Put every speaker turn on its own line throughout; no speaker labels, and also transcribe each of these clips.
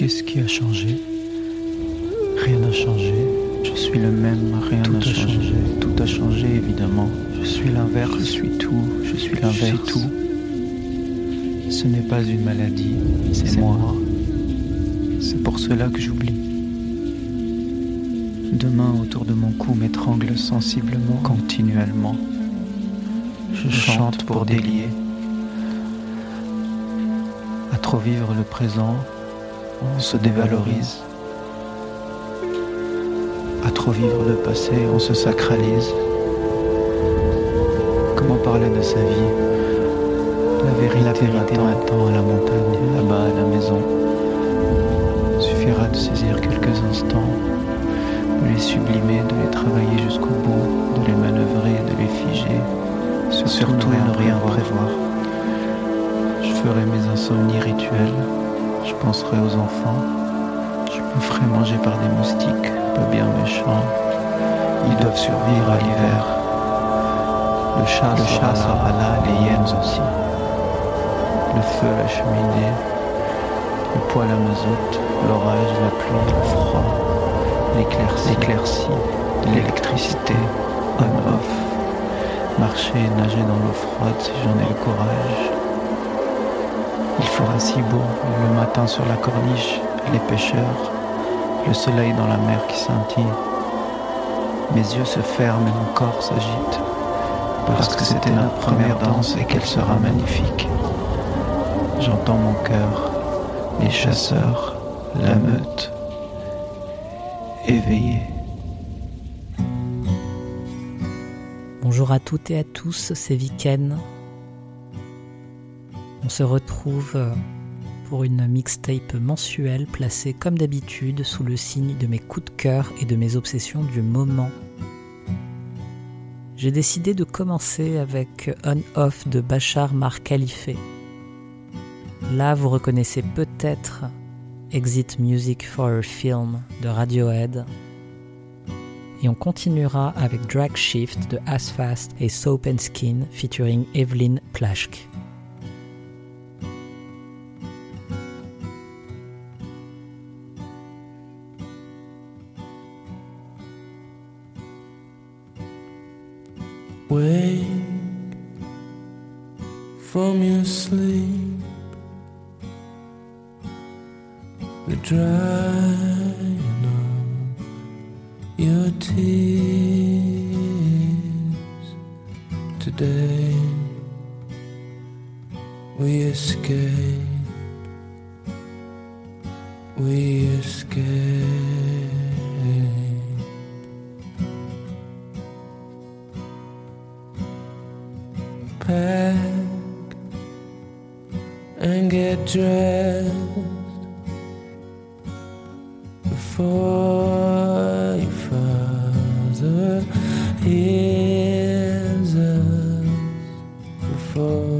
Qu'est-ce qui a changé? Rien n'a changé. Je suis le même, rien n'a changé. Tout a changé, évidemment. Je suis l'inverse, je suis tout, je suis l'inverse. tout. Ce n'est pas une maladie, c'est moi. C'est pour cela que j'oublie. Demain autour de mon cou m'étrangle sensiblement, continuellement. Je chante pour délier. À trop vivre le présent, on se dévalorise. À trop vivre le passé, on se sacralise. Comment parler de sa vie? La vérité m'attend à la montagne, là-bas à la maison. Suffira de saisir quelques instants, de les sublimer, de les travailler jusqu'au bout, de les manœuvrer, de les figer. Surtout ne rien prévoir. Je ferai mes insomnies rituelles, je penserai aux enfants, je me ferai manger par des moustiques, pas bien méchants. Ils doivent survivre à l'hiver. Le chat, le chat sera là, les hyènes aussi. Le feu, la cheminée, le poêle à mazout, l'orage, la pluie, le froid, l'éclaircie, l'électricité, on-off, marcher et nager dans l'eau froide si j'en ai le courage. Il fera si beau le matin sur la corniche, les pêcheurs, le soleil dans la mer qui scintille. Mes yeux se ferment et mon corps s'agite, parce que c'était notre première danse et qu'elle sera magnifique. J'entends mon cœur, les chasseurs, la meute, éveillés.
Bonjour à toutes et à tous, c'est Viken. On se retrouve pour une mixtape mensuelle placée comme d'habitude sous le signe de mes coups de cœur et de mes obsessions du moment. J'ai décidé de commencer avec On-Off de Bachar Mar Khalife. Là, vous reconnaissez peut-être Exit Music for a Film de Radiohead. Et on continuera avec Drag Shift de As Fast et Soap and Skin featuring Evelyn Plashk.
Wake from your sleep, the drying For.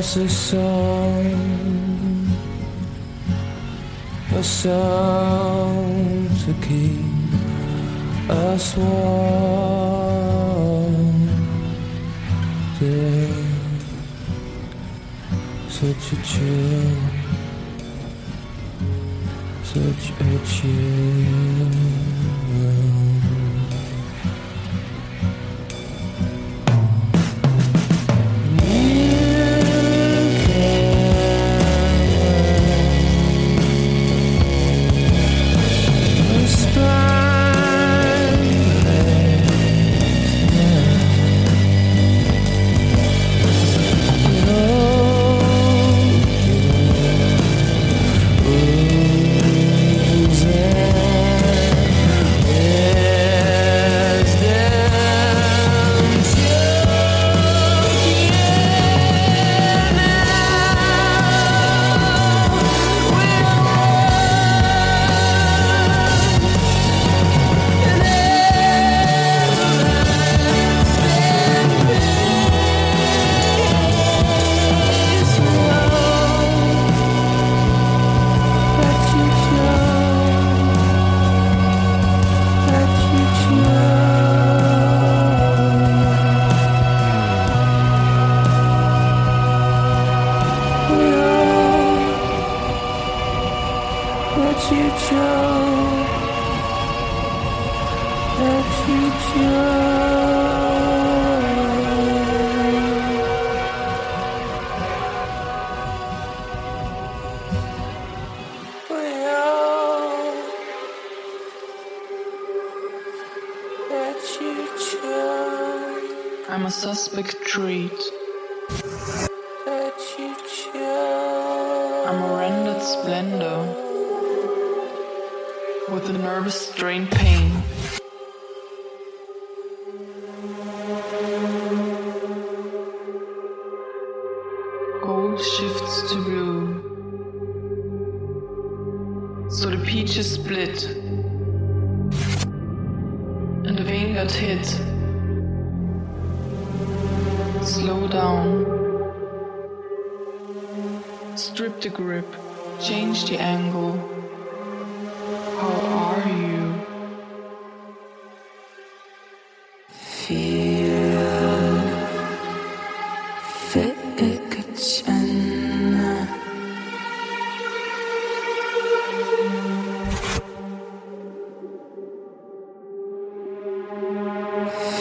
was a song, a song to keep us warm. Day. Such a chill, such a chill.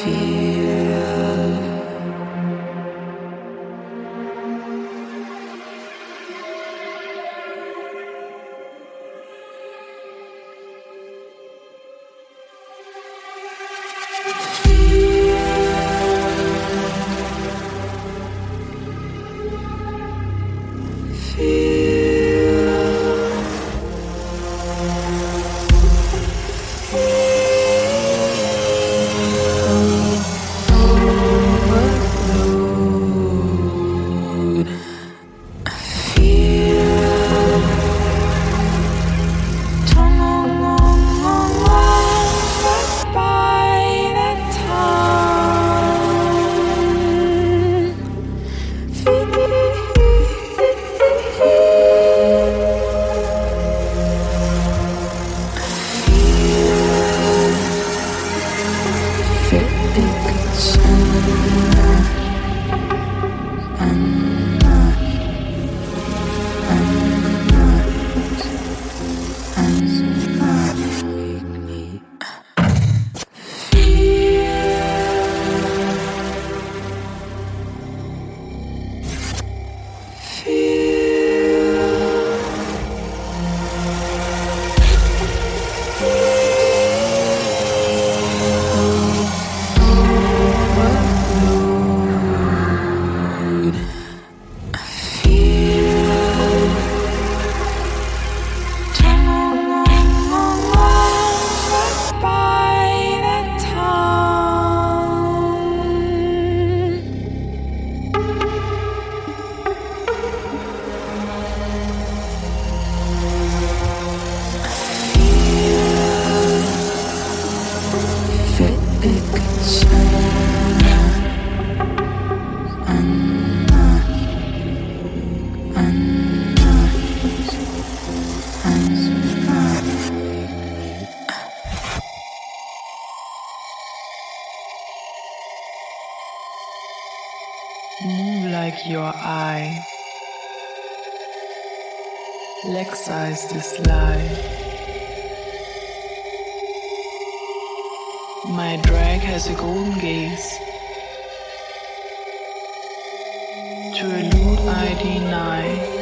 you.
Lexize this lie. My drag has a golden gaze. To elude I deny.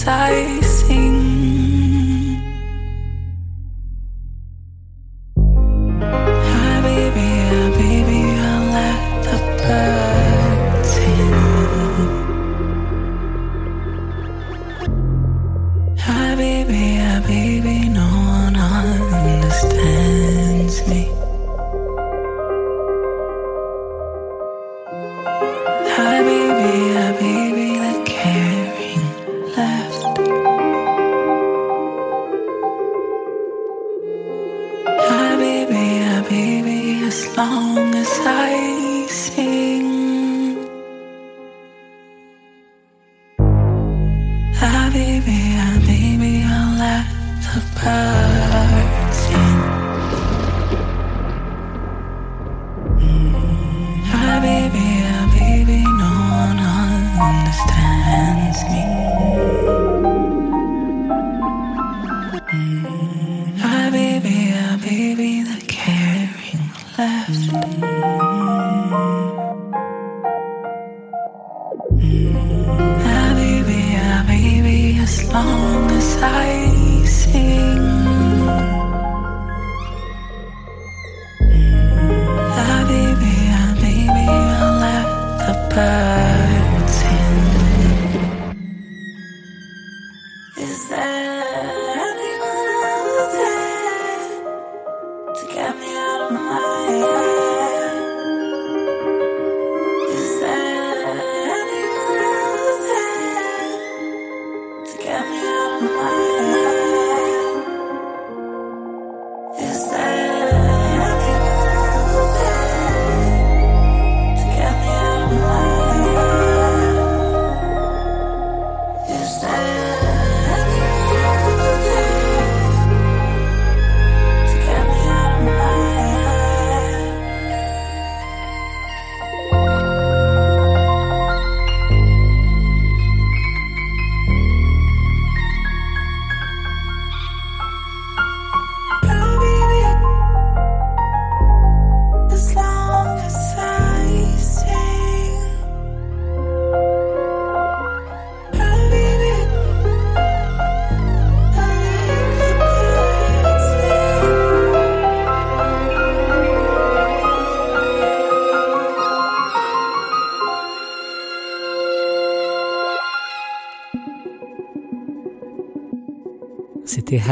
C'était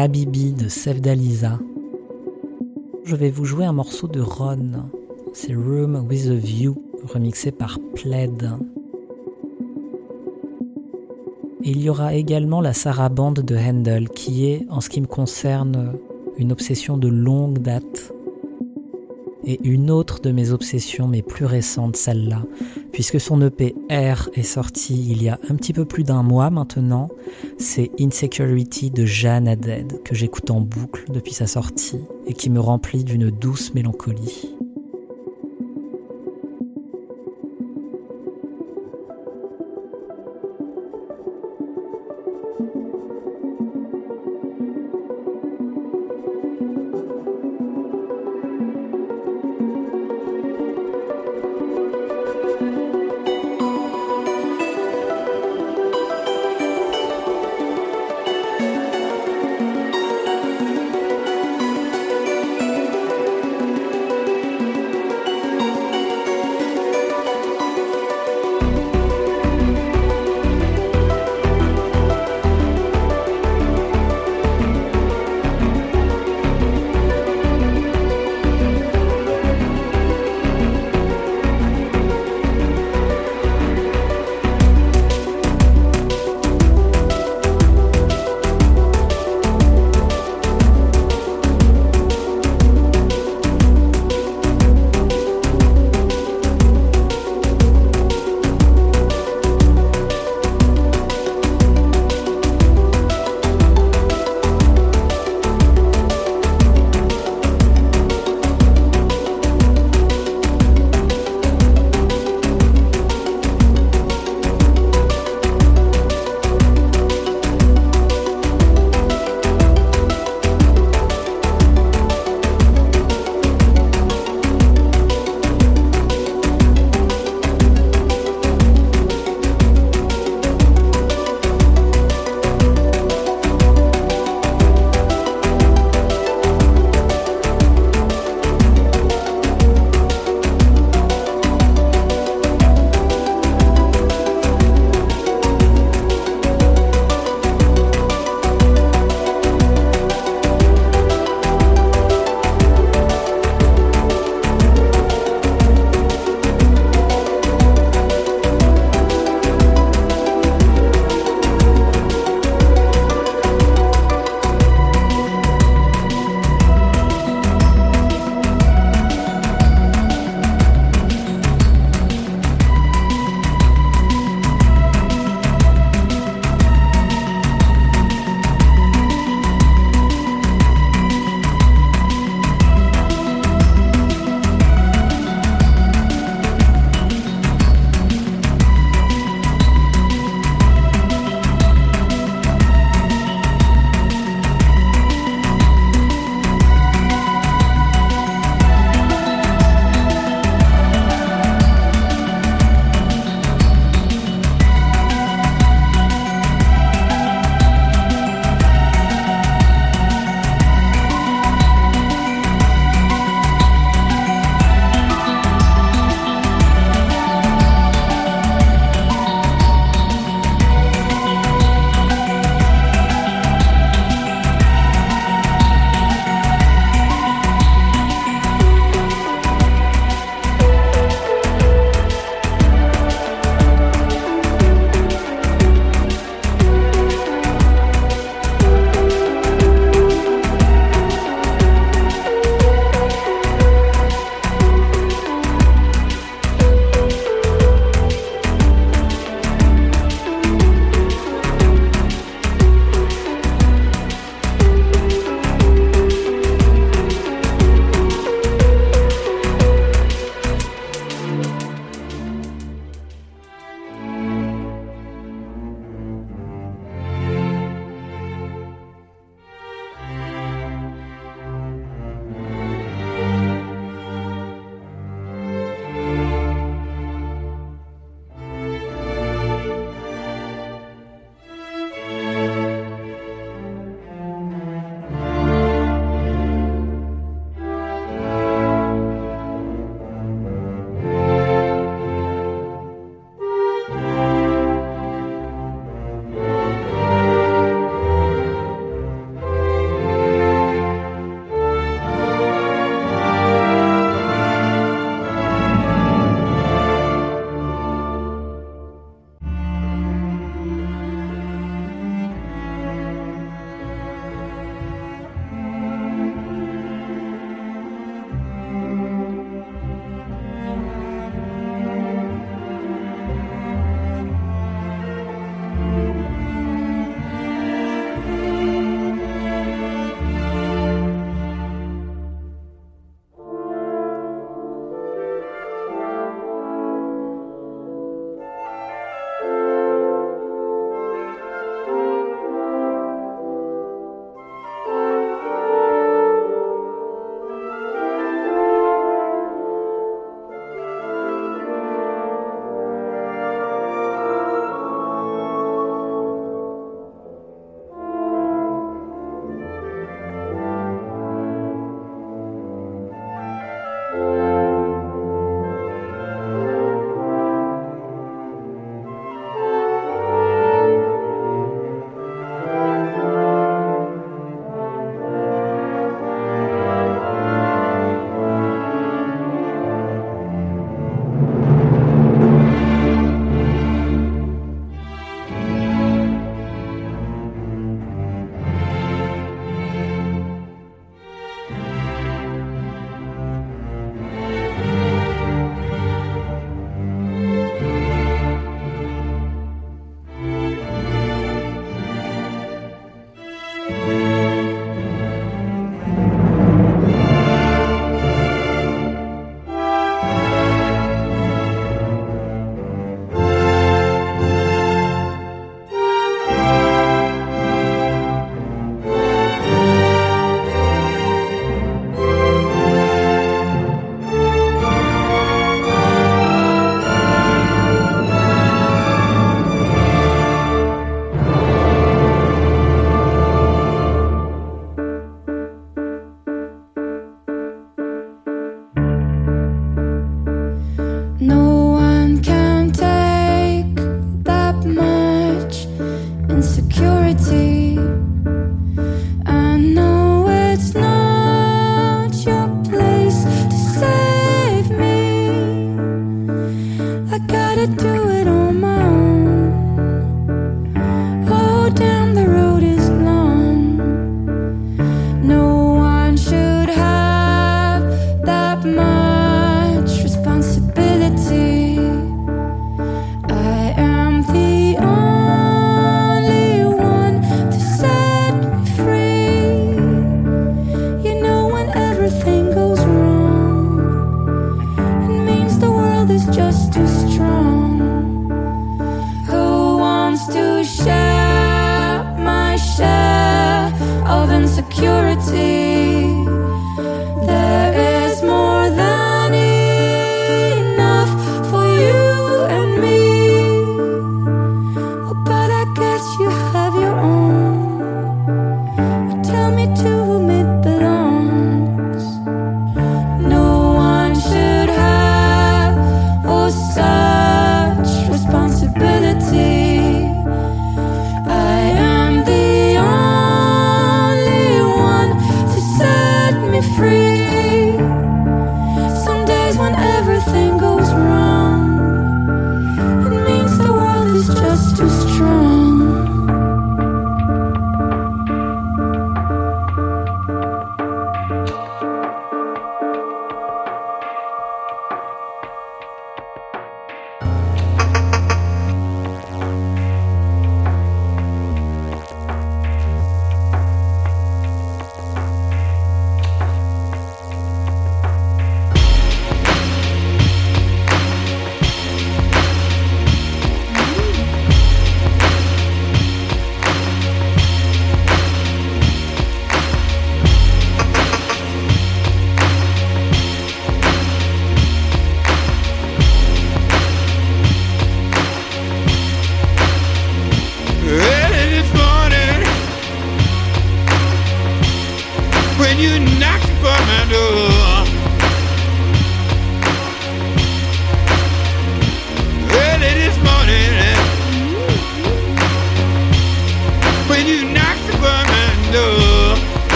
Habibi de Sevdaliza. Je vais vous jouer un morceau de Ron. C'est Room with a View, remixé par. Et il y aura également la sarabande de Handel, qui est, en ce qui me concerne, une obsession de longue date et une autre de mes obsessions, mais plus récente, celle-là, puisque son EP R est sorti il y a un petit peu plus d'un mois maintenant. C'est Insecurity de Jeanne Haddad, que j'écoute en boucle depuis sa sortie et qui me remplit d'une douce mélancolie.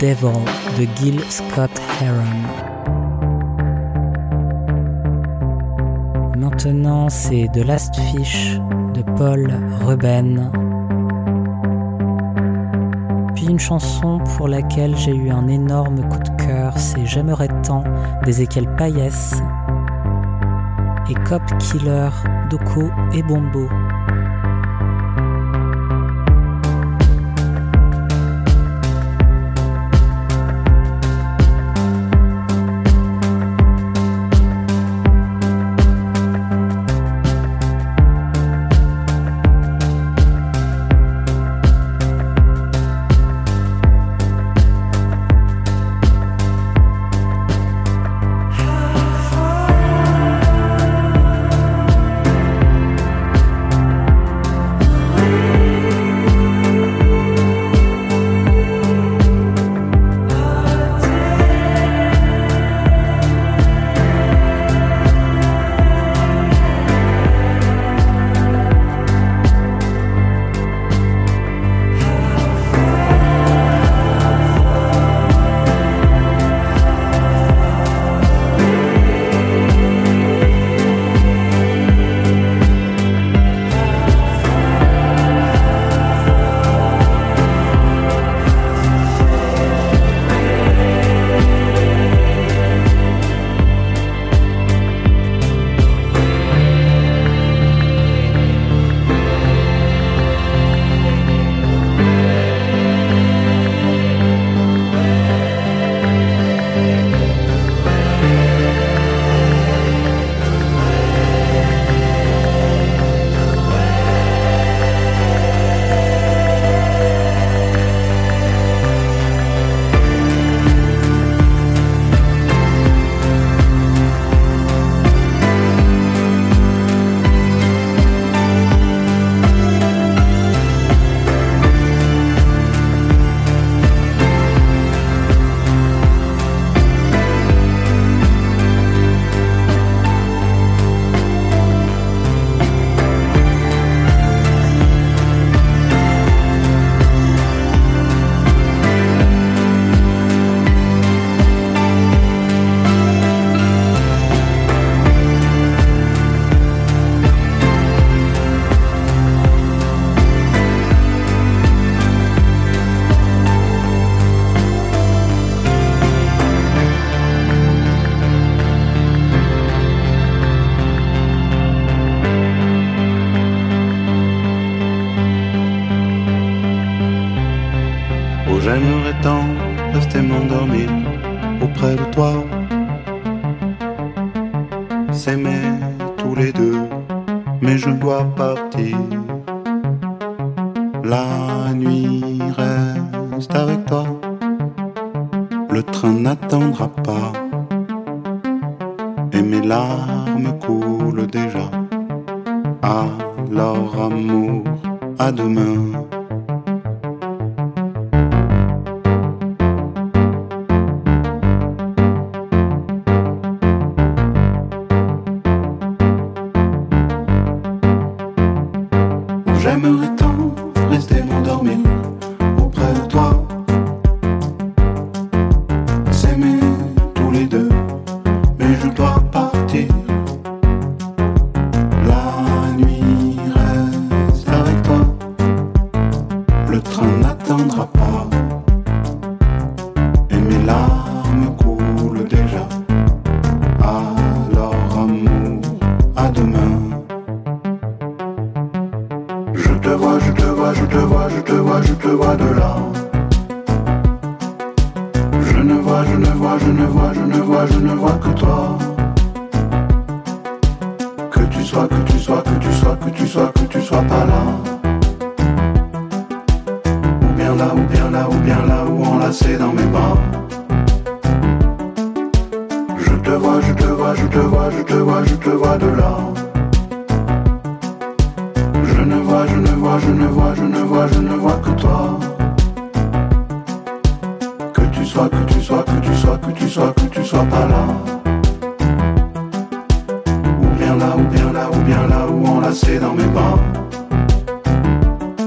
Devil de Gil Scott Heron. Maintenant, c'est The Last Fish de Paul Reuben. Puis une chanson pour laquelle j'ai eu un énorme coup de cœur, c'est J'aimerais tant d'Ezekiel Payès et Cop Killer d'Oko et Bombo.
temps rester m'endormir auprès de toi. S'aimer tous les deux, mais je dois partir. La nuit reste avec toi. Le train n'attendra pas. Et mes larmes coulent déjà. Alors amour, à demain. là, ou bien là, ou bien là, ou enlacé dans mes bras.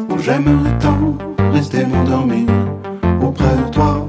Où j'aimerais tant rester m'endormir auprès de toi.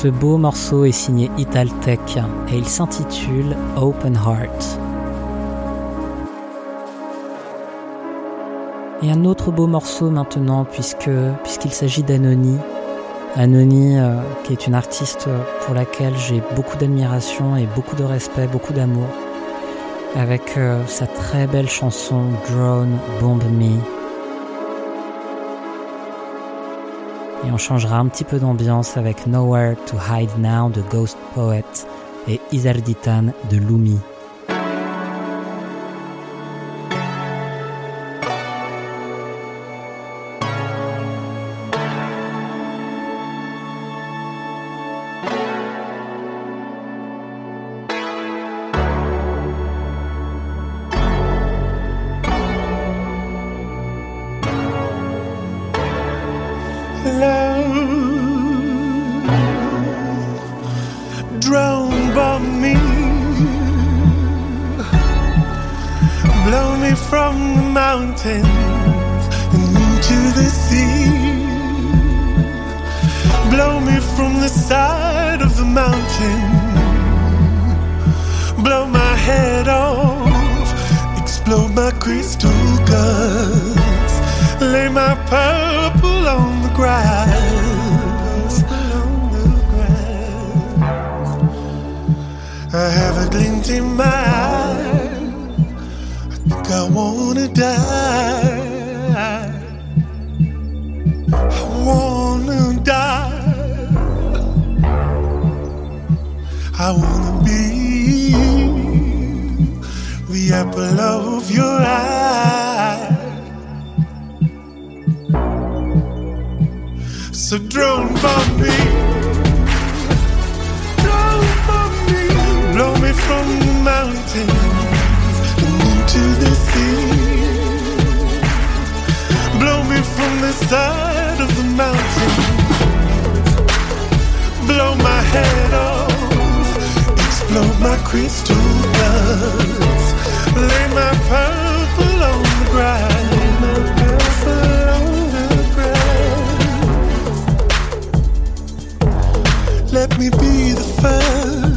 Ce beau morceau est signé Italtech et il s'intitule Open Heart. Et un autre beau morceau maintenant puisque puisqu'il s'agit d'Anony. Anony euh, qui est une artiste pour laquelle j'ai beaucoup d'admiration et beaucoup de respect, beaucoup d'amour avec euh, sa très belle chanson Drone Bomb Me. Et on changera un petit peu d'ambiance avec Nowhere to Hide Now de Ghost Poet et Isarditan de Lumi.
It's a drone me, Drone bomb me, Blow me from the mountains and into the sea. Blow me from the side of the mountain. Blow my head off. Explode my crystal guns. Lay my purple on the ground. me be the first.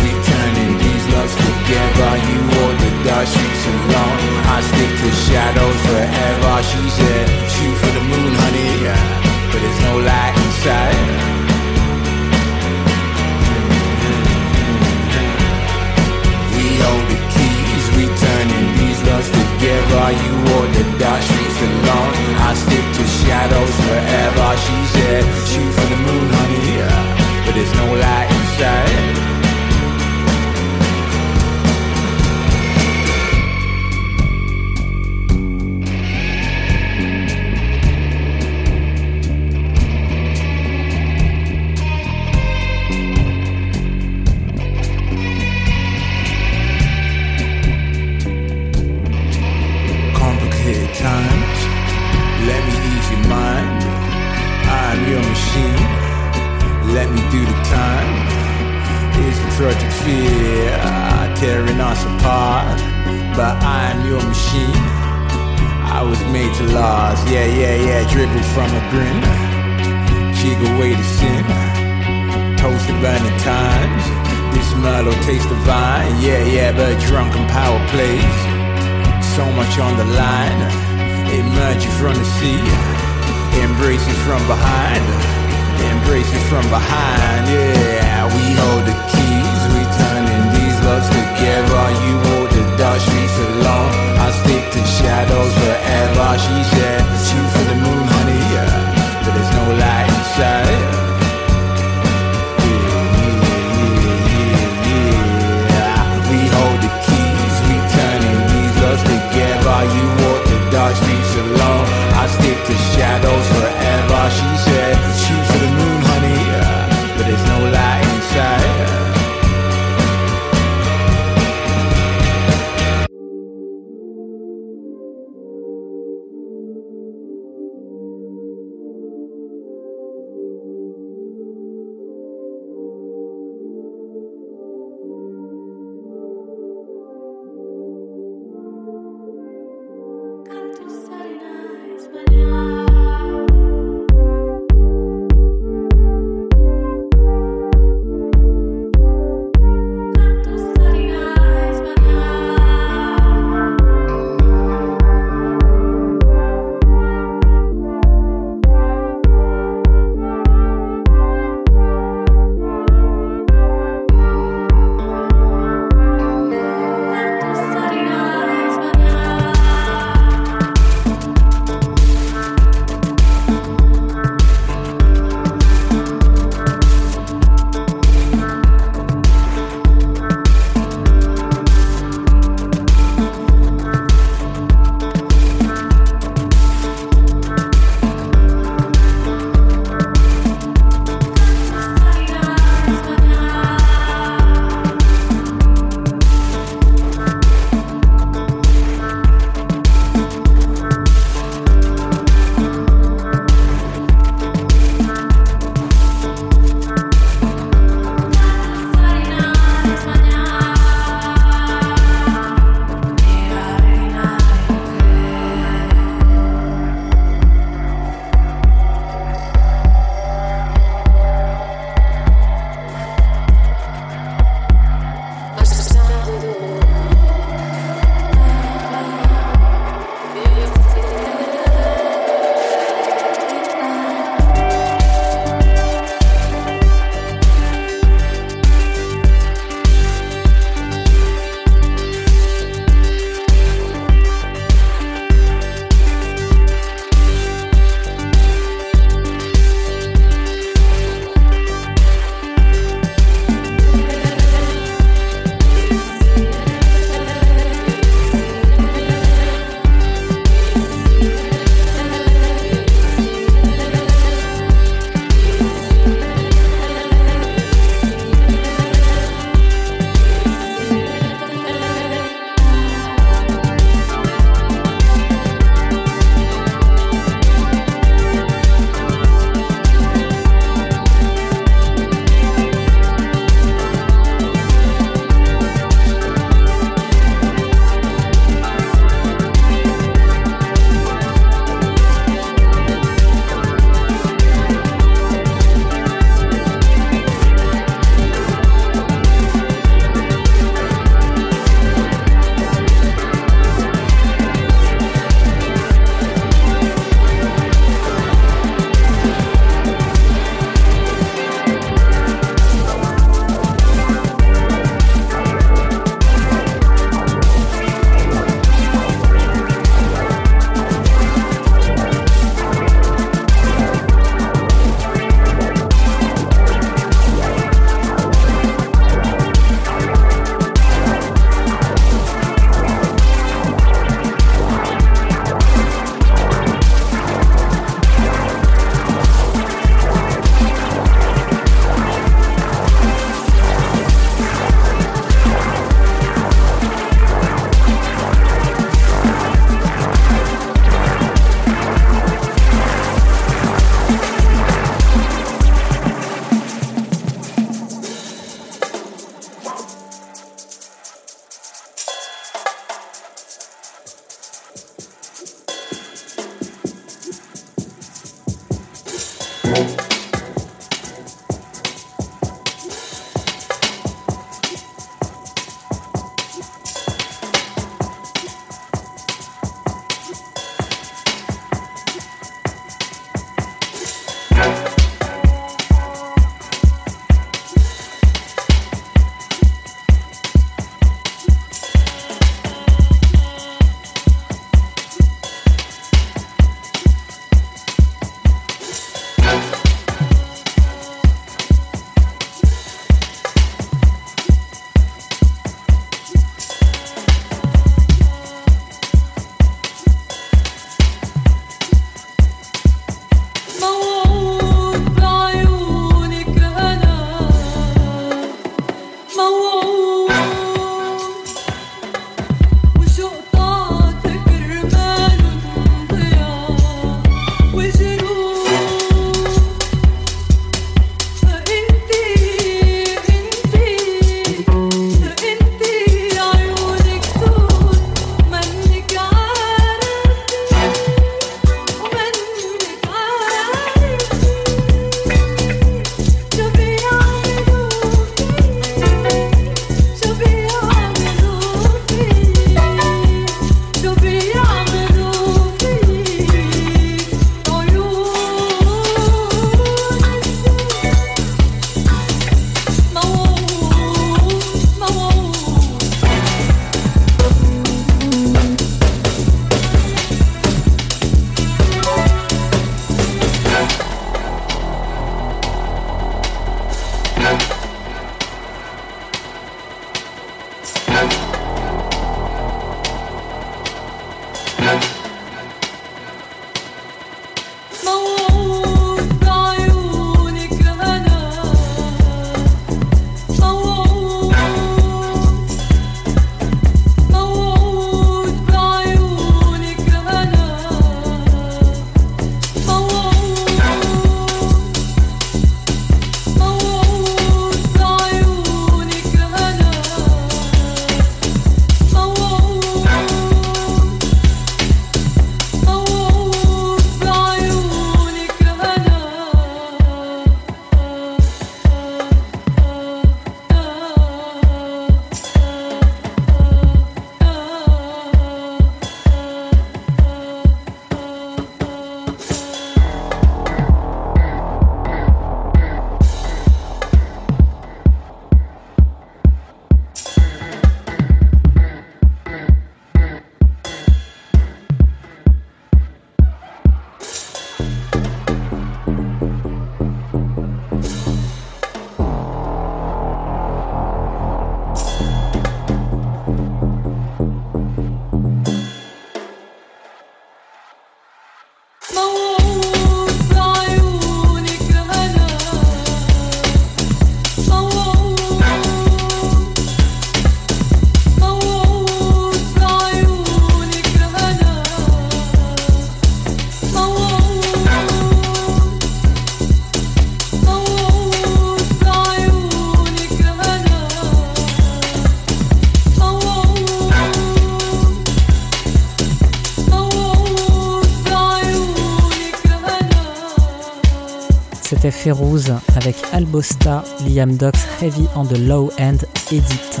C'était avec Albosta, Liam Dox Heavy on the Low End Edit.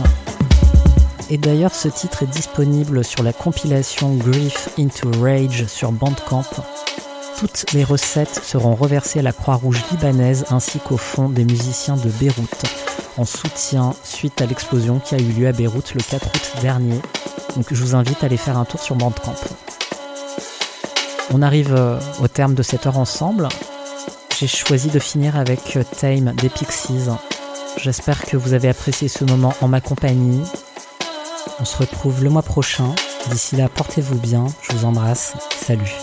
Et d'ailleurs, ce titre est disponible sur la compilation Grief into Rage sur Bandcamp. Toutes les recettes seront reversées à la Croix-Rouge libanaise ainsi qu'au fonds des musiciens de Beyrouth, en soutien suite à l'explosion qui a eu lieu à Beyrouth le 4 août dernier. Donc je vous invite à aller faire un tour sur Bandcamp. On arrive euh, au terme de cette heure ensemble. J'ai choisi de finir avec euh, Tame des Pixies. J'espère que vous avez apprécié ce moment en ma compagnie. On se retrouve le mois prochain. D'ici là, portez-vous bien. Je vous embrasse. Salut.